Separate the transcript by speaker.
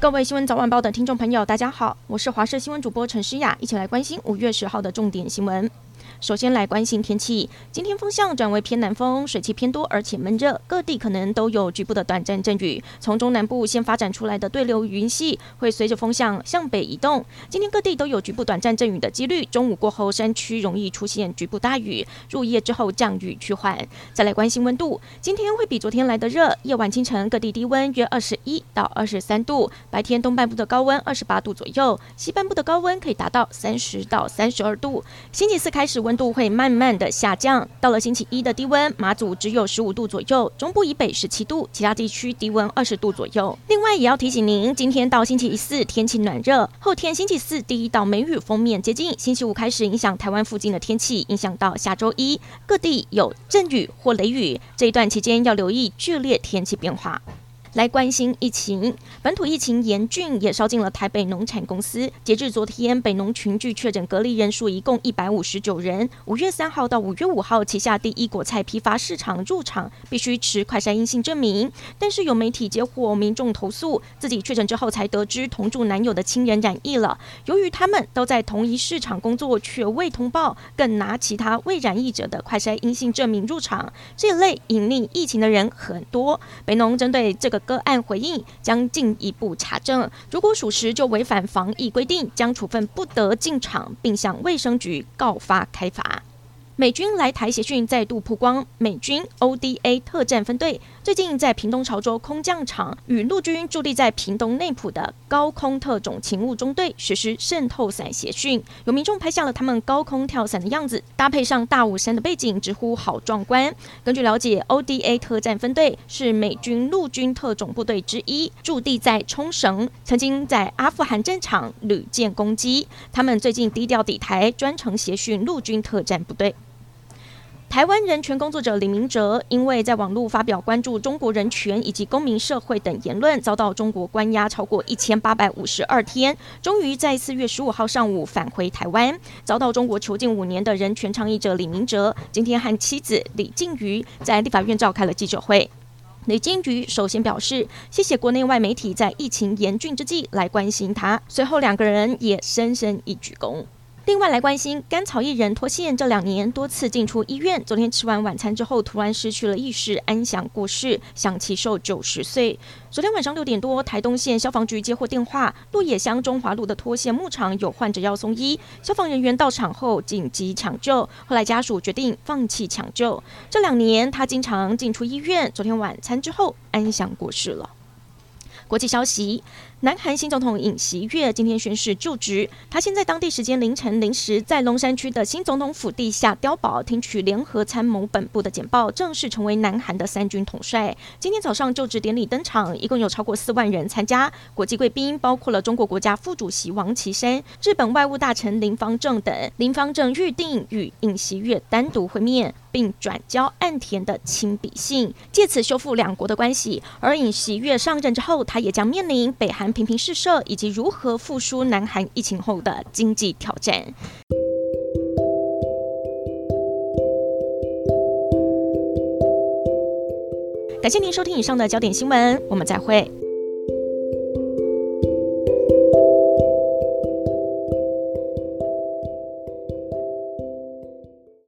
Speaker 1: 各位新闻早晚报的听众朋友，大家好，我是华视新闻主播陈诗雅，一起来关心五月十号的重点新闻。首先来关心天气，今天风向转为偏南风，水汽偏多，而且闷热，各地可能都有局部的短暂阵雨。从中南部先发展出来的对流云系会随着风向向北移动，今天各地都有局部短暂阵雨的几率。中午过后，山区容易出现局部大雨，入夜之后降雨趋缓。再来关心温度，今天会比昨天来得热，夜晚清晨各地低温约二十一到二十三度，白天东半部的高温二十八度左右，西半部的高温可以达到三十到三十二度。星期四开始温。温度会慢慢的下降，到了星期一的低温，马祖只有十五度左右，中部以北十七度，其他地区低温二十度左右。另外也要提醒您，今天到星期四天气暖热，后天星期四第一道梅雨锋面接近，星期五开始影响台湾附近的天气，影响到下周一，各地有阵雨或雷雨，这一段期间要留意剧烈天气变化。来关心疫情，本土疫情严峻，也烧进了台北农产公司。截至昨天，北农群聚确诊隔离人数一共一百五十九人。五月三号到五月五号，旗下第一果菜批发市场入场必须持快筛阴性证明。但是有媒体接获民众投诉，自己确诊之后才得知同住男友的亲人染疫了。由于他们都在同一市场工作，却未通报，更拿其他未染疫者的快筛阴性证明入场，这一类隐匿疫情的人很多。北农针对这个。个案回应将进一步查证，如果属实就违反防疫规定，将处分不得进场，并向卫生局告发开罚。美军来台协讯再度曝光，美军 ODA 特战分队最近在屏东潮州空降场与陆军驻地在屏东内埔的高空特种勤务中队实施渗透伞协训，有民众拍下了他们高空跳伞的样子，搭配上大武山的背景，直呼好壮观。根据了解，ODA 特战分队是美军陆军特种部队之一，驻地在冲绳，曾经在阿富汗战场屡建功绩。他们最近低调抵台，专程协训陆军特战部队。台湾人权工作者李明哲，因为在网络发表关注中国人权以及公民社会等言论，遭到中国关押超过一千八百五十二天，终于在四月十五号上午返回台湾。遭到中国囚禁五年的人权倡议者李明哲，今天和妻子李静瑜在立法院召开了记者会。李静瑜首先表示，谢谢国内外媒体在疫情严峻之际来关心他。随后两个人也深深一鞠躬。另外来关心甘草艺人脱线，这两年多次进出医院。昨天吃完晚餐之后，突然失去了意识，安详过世，享耆寿九十岁。昨天晚上六点多，台东县消防局接获电话，鹿野乡中华路的脱线牧场有患者要送医，消防人员到场后紧急抢救。后来家属决定放弃抢救。这两年他经常进出医院，昨天晚餐之后安详过世了。国际消息。南韩新总统尹锡悦今天宣誓就职，他先在当地时间凌晨零时，在龙山区的新总统府地下碉堡听取联合参谋本部的简报，正式成为南韩的三军统帅。今天早上就职典礼登场，一共有超过四万人参加，国际贵宾包括了中国国家副主席王岐山、日本外务大臣林芳正等。林芳正预定与尹锡悦单独会面，并转交岸田的亲笔信，借此修复两国的关系。而尹锡悦上任之后，他也将面临北韩频频试射以及如何复苏南韩疫情后的经济挑战。感谢您收听以上的焦点新闻，我们再会。